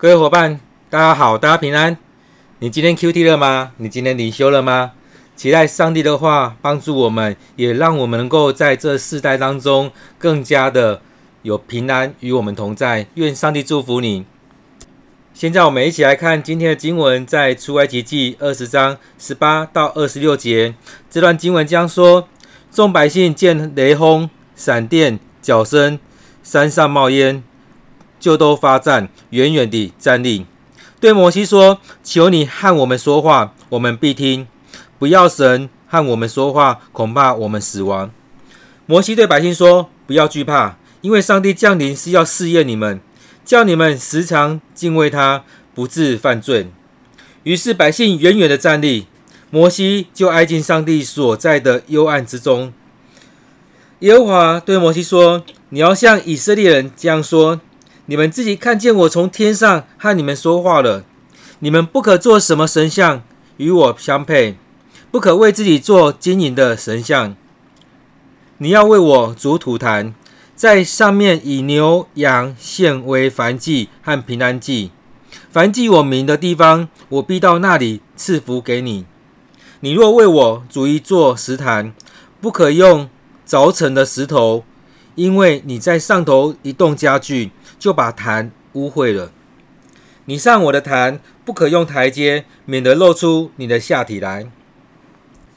各位伙伴，大家好，大家平安。你今天 QT 了吗？你今天灵修了吗？期待上帝的话帮助我们，也让我们能够在这世代当中更加的有平安与我们同在。愿上帝祝福你。现在我们一起来看今天的经文，在出埃及记二十章十八到二十六节。这段经文将说：众百姓见雷轰、闪电、角声，山上冒烟。就都发站，远远地站立，对摩西说：“求你和我们说话，我们必听；不要神和我们说话，恐怕我们死亡。”摩西对百姓说：“不要惧怕，因为上帝降临是要试验你们，叫你们时常敬畏他，不致犯罪。”于是百姓远远地站立，摩西就挨近上帝所在的幽暗之中。耶和华对摩西说：“你要向以色列人这样说。”你们自己看见我从天上和你们说话了。你们不可做什么神像与我相配，不可为自己做金银的神像。你要为我筑土坛，在上面以牛羊献为燔祭和平安祭。凡记我名的地方，我必到那里赐福给你。你若为我筑一座石坛，不可用凿成的石头，因为你在上头移动家具。就把坛污秽了。你上我的坛，不可用台阶，免得露出你的下体来。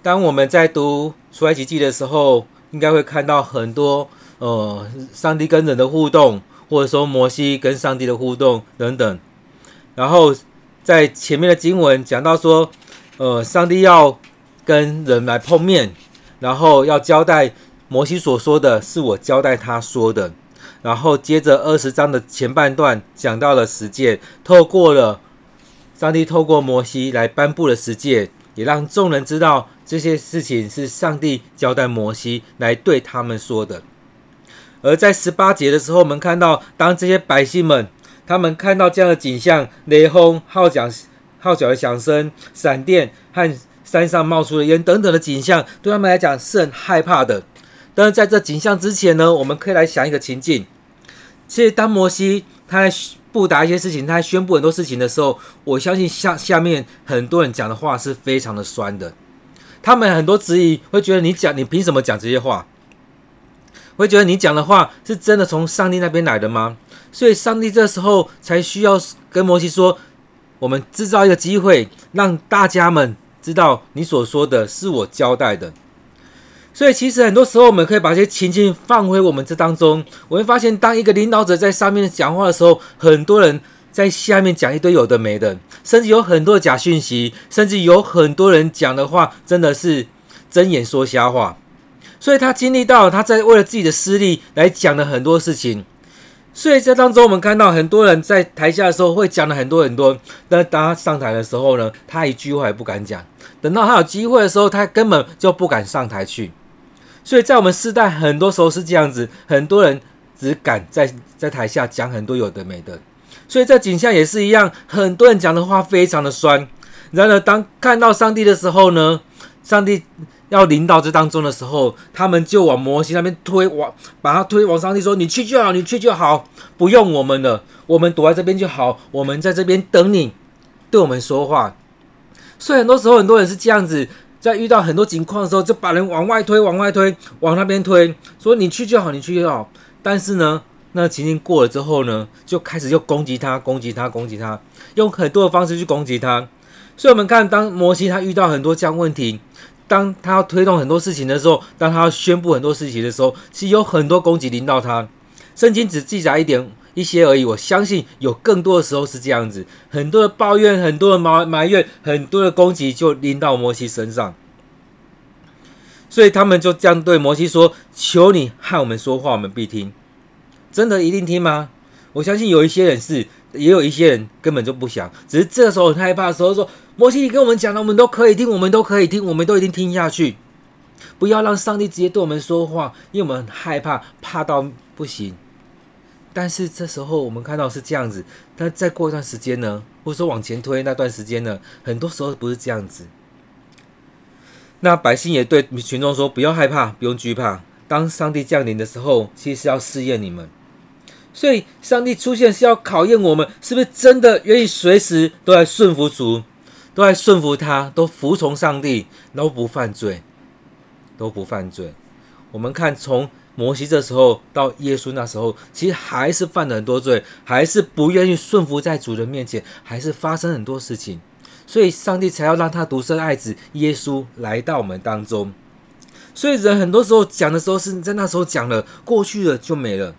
当我们在读出埃及记的时候，应该会看到很多呃，上帝跟人的互动，或者说摩西跟上帝的互动等等。然后在前面的经文讲到说，呃，上帝要跟人来碰面，然后要交代摩西所说的是我交代他说的。然后接着二十章的前半段讲到了十诫，透过了上帝透过摩西来颁布了十诫，也让众人知道这些事情是上帝交代摩西来对他们说的。而在十八节的时候，我们看到当这些百姓们他们看到这样的景象，雷轰、号角、号角的响声、闪电和山上冒出的烟等等的景象，对他们来讲是很害怕的。但是在这景象之前呢，我们可以来想一个情境。其实，当摩西他在布达一些事情，他在宣布很多事情的时候，我相信下下面很多人讲的话是非常的酸的。他们很多质疑，会觉得你讲，你凭什么讲这些话？会觉得你讲的话是真的从上帝那边来的吗？所以，上帝这时候才需要跟摩西说：“我们制造一个机会，让大家们知道你所说的是我交代的。”所以，其实很多时候，我们可以把这些情境放回我们这当中。我会发现，当一个领导者在上面讲话的时候，很多人在下面讲一堆有的没的，甚至有很多假讯息，甚至有很多人讲的话真的是睁眼说瞎话。所以他经历到他在为了自己的私利来讲了很多事情。所以在当中，我们看到很多人在台下的时候会讲了很多很多，但当他上台的时候呢，他一句话也不敢讲。等到他有机会的时候，他根本就不敢上台去。所以在我们世代，很多时候是这样子，很多人只敢在在台下讲很多有的没的。所以在景象也是一样，很多人讲的话非常的酸。然而，当看到上帝的时候呢，上帝要领导这当中的时候，他们就往摩西那边推，往把他推往上帝说：“你去就好，你去就好，不用我们了，我们躲在这边就好，我们在这边等你对我们说话。”所以很多时候，很多人是这样子。在遇到很多情况的时候，就把人往外推，往外推，往那边推，说你去就好，你去就好。但是呢，那情形过了之后呢，就开始又攻击他，攻击他，攻击他，用很多的方式去攻击他。所以，我们看，当摩西他遇到很多这样问题，当他要推动很多事情的时候，当他要宣布很多事情的时候，其实有很多攻击临到他。圣经只记载一点。一些而已，我相信有更多的时候是这样子，很多的抱怨，很多的埋埋怨，很多的攻击就拎到摩西身上，所以他们就这样对摩西说：“求你和我们说话，我们必听。”真的一定听吗？我相信有一些人是，也有一些人根本就不想，只是这时候很害怕的时候说：“摩西，你跟我们讲的，我们都可以听，我们都可以听，我们都一定听下去。不要让上帝直接对我们说话，因为我们很害怕，怕到不行。”但是这时候我们看到是这样子，但再过一段时间呢，或者说往前推那段时间呢，很多时候不是这样子。那百姓也对群众说：“不要害怕，不用惧怕。当上帝降临的时候，其实是要试验你们。”所以，上帝出现是要考验我们，是不是真的愿意随时都来顺服主，都来顺服他，都服从上帝，都不犯罪，都不犯罪。我们看，从摩西这时候到耶稣那时候，其实还是犯了很多罪，还是不愿意顺服在主人面前，还是发生很多事情。所以，上帝才要让他独生爱子耶稣来到我们当中。所以，人很多时候讲的时候是在那时候讲了，过去了就没了。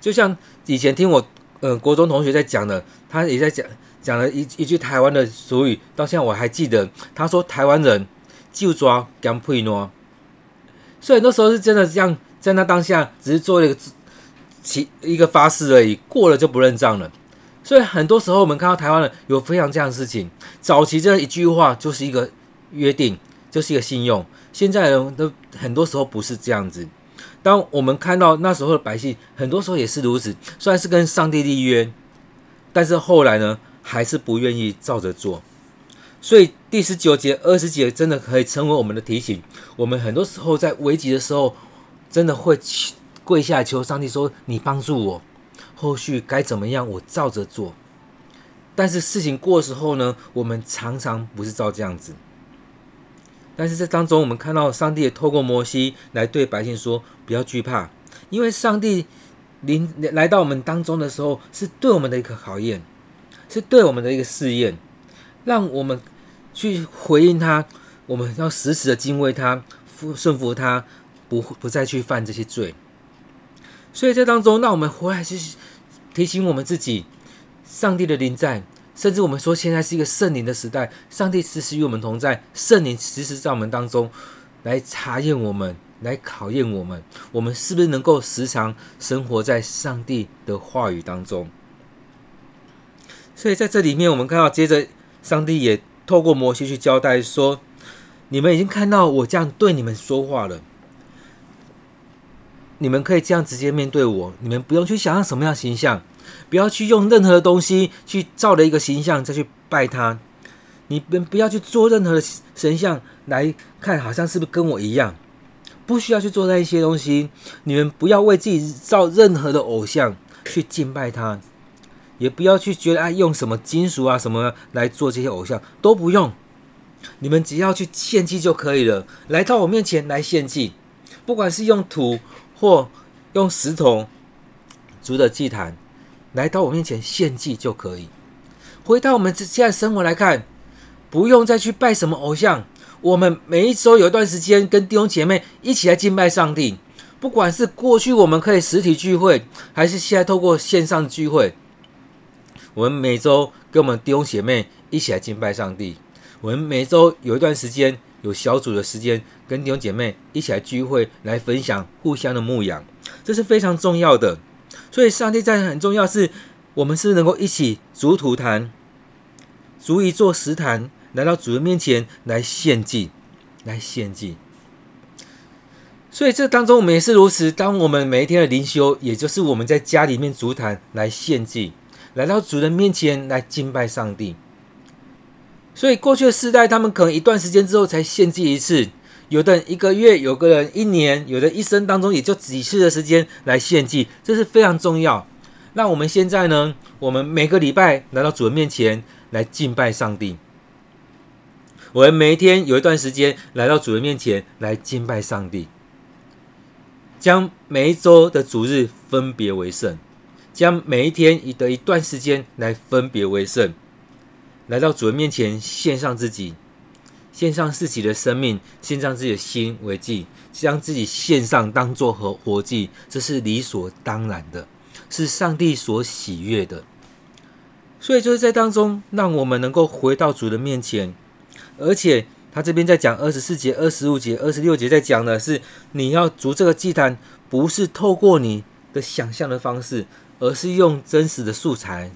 就像以前听我呃国中同学在讲的，他也在讲讲了一一句台湾的俗语，到现在我还记得。他说：“台湾人就抓干配诺。”所以很多时候是真的这样，在那当下只是做了一个其一个发誓而已，过了就不认账了。所以很多时候我们看到台湾人有非常这样的事情，早期这一句话就是一个约定，就是一个信用。现在人都很多时候不是这样子。当我们看到那时候的百姓，很多时候也是如此，虽然是跟上帝立约，但是后来呢，还是不愿意照着做。所以第十九节、二十节真的可以成为我们的提醒。我们很多时候在危急的时候，真的会跪下求上帝说：“你帮助我，后续该怎么样，我照着做。”但是事情过的时候呢，我们常常不是照这样子。但是在当中，我们看到上帝也透过摩西来对百姓说：“不要惧怕，因为上帝临来到我们当中的时候，是对我们的一个考验，是对我们的一个试验，让我们去回应他。我们要时时的敬畏他，顺服他，不不再去犯这些罪。所以在当中，那我们回来去提醒我们自己，上帝的临在。”甚至我们说，现在是一个圣灵的时代，上帝时时与我们同在，圣灵时时在我们当中来查验我们，来考验我们，我们是不是能够时常生活在上帝的话语当中？所以在这里面，我们看到，接着上帝也透过摩西去交代说：“你们已经看到我这样对你们说话了，你们可以这样直接面对我，你们不用去想象什么样的形象。”不要去用任何的东西去造了一个形象再去拜他，你们不要去做任何的神像来看，好像是不是跟我一样？不需要去做那一些东西。你们不要为自己造任何的偶像去敬拜他，也不要去觉得啊用什么金属啊什么来做这些偶像都不用。你们只要去献祭就可以了，来到我面前来献祭，不管是用土或用石头筑的祭坛。来到我面前献祭就可以。回到我们现在生活来看，不用再去拜什么偶像。我们每一周有一段时间跟弟兄姐妹一起来敬拜上帝。不管是过去我们可以实体聚会，还是现在透过线上聚会，我们每周跟我们弟兄姐妹一起来敬拜上帝。我们每周有一段时间有小组的时间，跟弟兄姐妹一起来聚会，来分享互相的牧养，这是非常重要的。所以，上帝在很重要，是我们是能够一起逐土坛，逐一座石坛，来到主人面前来献祭，来献祭。所以，这当中我们也是如此。当我们每一天的灵修，也就是我们在家里面筑坛来献祭，来到主人面前来敬拜上帝。所以，过去的世代，他们可能一段时间之后才献祭一次。有的人一个月，有个人一年，有的一生当中也就几次的时间来献祭，这是非常重要。那我们现在呢？我们每个礼拜来到主人面前来敬拜上帝。我们每一天有一段时间来到主人面前来敬拜上帝，将每一周的主日分别为圣，将每一天的一段时间来分别为圣，来到主人面前献上自己。献上自己的生命，献上自己的心为祭，将自己献上当做和活祭，这是理所当然的，是上帝所喜悦的。所以就是在当中，让我们能够回到主的面前。而且他这边在讲二十四节、二十五节、二十六节，在讲的是你要筑这个祭坛，不是透过你的想象的方式，而是用真实的素材。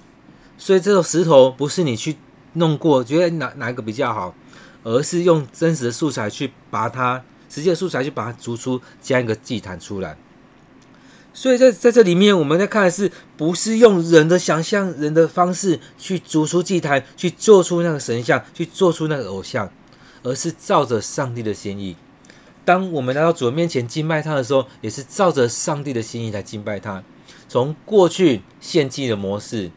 所以这种石头不是你去弄过，觉得哪哪一个比较好。而是用真实的素材去把它，实际的素材去把它逐出这样一个祭坛出来。所以在在这里面，我们在看的是不是用人的想象、人的方式去逐出祭坛，去做出那个神像，去做出那个偶像，而是照着上帝的心意。当我们来到主人面前敬拜他的时候，也是照着上帝的心意来敬拜他。从过去献祭的模式，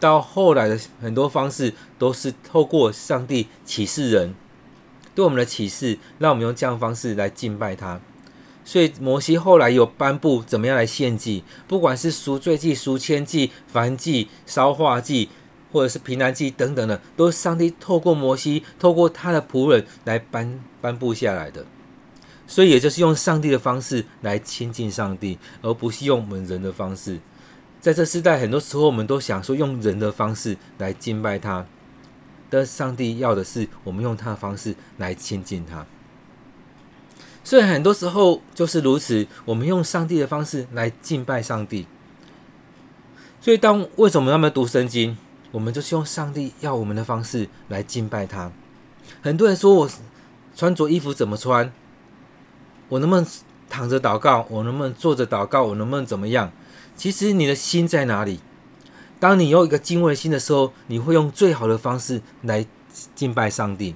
到后来的很多方式，都是透过上帝启示人对我们的启示，让我们用这样方式来敬拜他。所以摩西后来有颁布怎么样来献祭，不管是赎罪祭、赎愆祭、燔祭、烧化祭，或者是平安祭等等的，都是上帝透过摩西，透过他的仆人来颁颁布下来的。所以也就是用上帝的方式来亲近上帝，而不是用我们人的方式。在这世代，很多时候我们都想说用人的方式来敬拜他，但上帝要的是我们用他的方式来亲近他。所以很多时候就是如此，我们用上帝的方式来敬拜上帝。所以当为什么他们读圣经，我们就是用上帝要我们的方式来敬拜他。很多人说我穿着衣服怎么穿，我能不能躺着祷告，我能不能坐着祷告，我能不能怎么样？其实你的心在哪里？当你有一个敬畏心的时候，你会用最好的方式来敬拜上帝，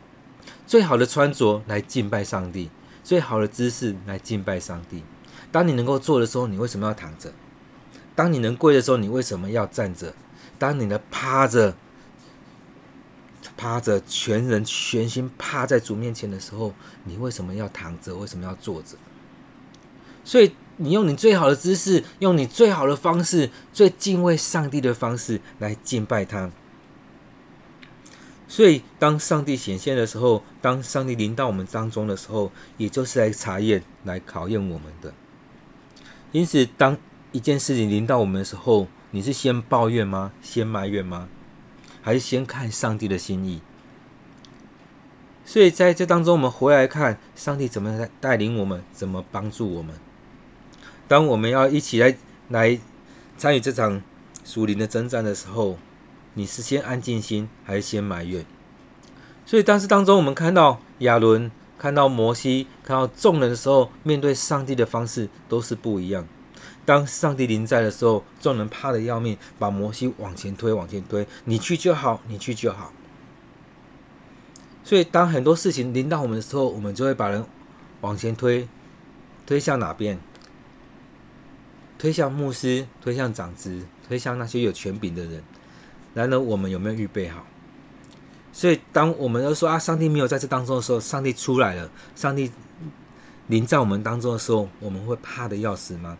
最好的穿着来敬拜上帝。最好的姿势来敬拜上帝。当你能够坐的时候，你为什么要躺着？当你能跪的时候，你为什么要站着？当你能趴着、趴着，全人全心趴在主面前的时候，你为什么要躺着？为什么要坐着？所以，你用你最好的姿势，用你最好的方式，最敬畏上帝的方式来敬拜他。所以，当上帝显现的时候，当上帝临到我们当中的时候，也就是来查验、来考验我们的。因此，当一件事情临到我们的时候，你是先抱怨吗？先埋怨吗？还是先看上帝的心意？所以，在这当中，我们回来看上帝怎么带领我们，怎么帮助我们。当我们要一起来来参与这场属灵的征战的时候。你是先安静心，还是先埋怨？所以当时当中，我们看到亚伦、看到摩西、看到众人的时候，面对上帝的方式都是不一样。当上帝临在的时候，众人怕的要命，把摩西往前推，往前推，你去就好，你去就好。所以当很多事情临到我们的时候，我们就会把人往前推，推向哪边？推向牧师，推向长子，推向那些有权柄的人。然而，我们有没有预备好？所以，当我们都说啊，上帝没有在这当中的时候，上帝出来了，上帝临在我们当中的时候，我们会怕的要死吗？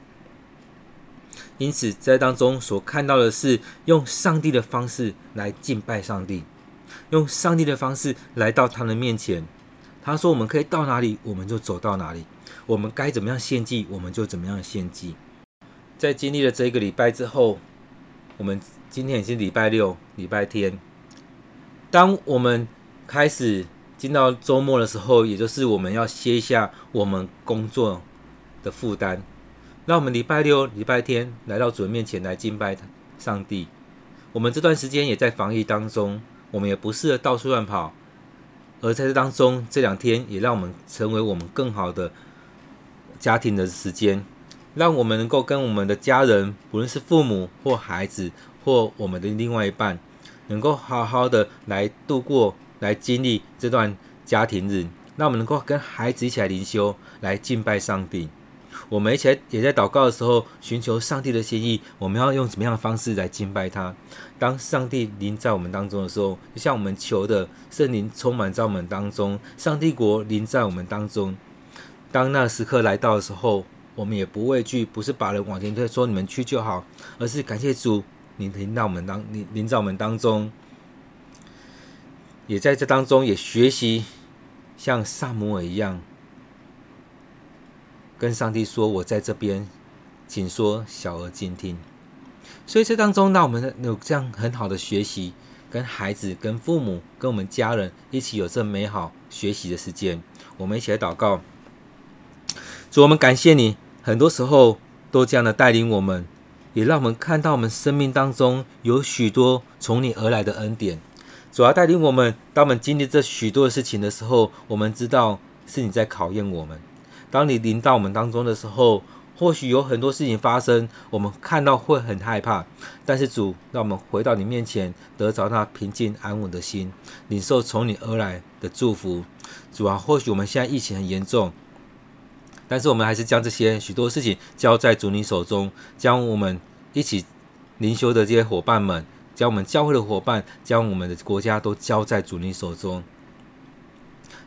因此，在当中所看到的是用上帝的方式来敬拜上帝，用上帝的方式来到他的面前。他说：“我们可以到哪里，我们就走到哪里；我们该怎么样献祭，我们就怎么样献祭。”在经历了这一个礼拜之后，我们。今天已经礼拜六、礼拜天。当我们开始进到周末的时候，也就是我们要歇一下我们工作的负担，让我们礼拜六、礼拜天来到主人面前来敬拜上帝。我们这段时间也在防疫当中，我们也不适合到处乱跑，而在这当中这两天也让我们成为我们更好的家庭的时间，让我们能够跟我们的家人，不论是父母或孩子。或我们的另外一半，能够好好的来度过、来经历这段家庭日，那我们能够跟孩子一起来灵修、来敬拜上帝。我们一起也在祷告的时候，寻求上帝的心意。我们要用怎么样的方式来敬拜他？当上帝临在我们当中的时候，就像我们求的圣灵充满在我们当中，上帝国临在我们当中。当那时刻来到的时候，我们也不畏惧，不是把人往前推，说你们去就好，而是感谢主。你临到我们当，你临在我们当中，也在这当中也学习像撒母耳一样，跟上帝说：“我在这边，请说，小儿静听。”所以这当中，让我们有这样很好的学习，跟孩子、跟父母、跟我们家人一起有这美好学习的时间。我们一起来祷告，主，我们感谢你，很多时候都这样的带领我们。也让我们看到，我们生命当中有许多从你而来的恩典，主要带领我们。当我们经历这许多的事情的时候，我们知道是你在考验我们。当你临到我们当中的时候，或许有很多事情发生，我们看到会很害怕。但是主，让我们回到你面前，得着那平静安稳的心，领受从你而来的祝福。主啊，或许我们现在疫情很严重。但是我们还是将这些许多事情交在主你手中，将我们一起灵修的这些伙伴们，将我们教会的伙伴，将我们的国家都交在主你手中。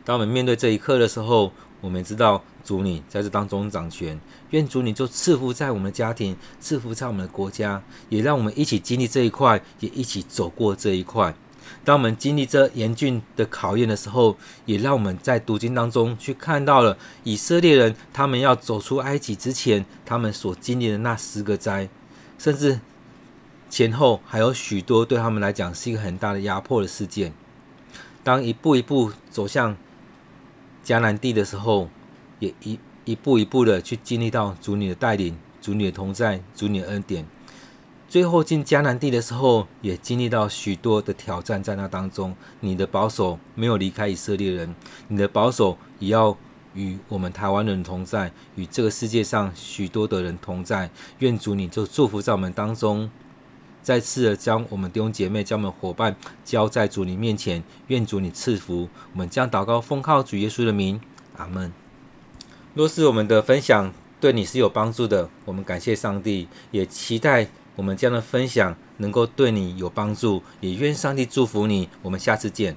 当我们面对这一刻的时候，我们知道主你在这当中掌权。愿主你就赐福在我们的家庭，赐福在我们的国家，也让我们一起经历这一块，也一起走过这一块。当我们经历这严峻的考验的时候，也让我们在读经当中去看到了以色列人他们要走出埃及之前，他们所经历的那十个灾，甚至前后还有许多对他们来讲是一个很大的压迫的事件。当一步一步走向迦南地的时候，也一一步一步的去经历到主你的带领、主你的同在、主你的恩典。最后进迦南地的时候，也经历到许多的挑战，在那当中，你的保守没有离开以色列人，你的保守也要与我们台湾人同在，与这个世界上许多的人同在。愿主你就祝福在我们当中，再次的将我们弟兄姐妹、将我们伙伴交在主你面前。愿主你赐福，我们将祷告奉靠主耶稣的名，阿门。若是我们的分享对你是有帮助的，我们感谢上帝，也期待。我们这样的分享能够对你有帮助，也愿上帝祝福你。我们下次见。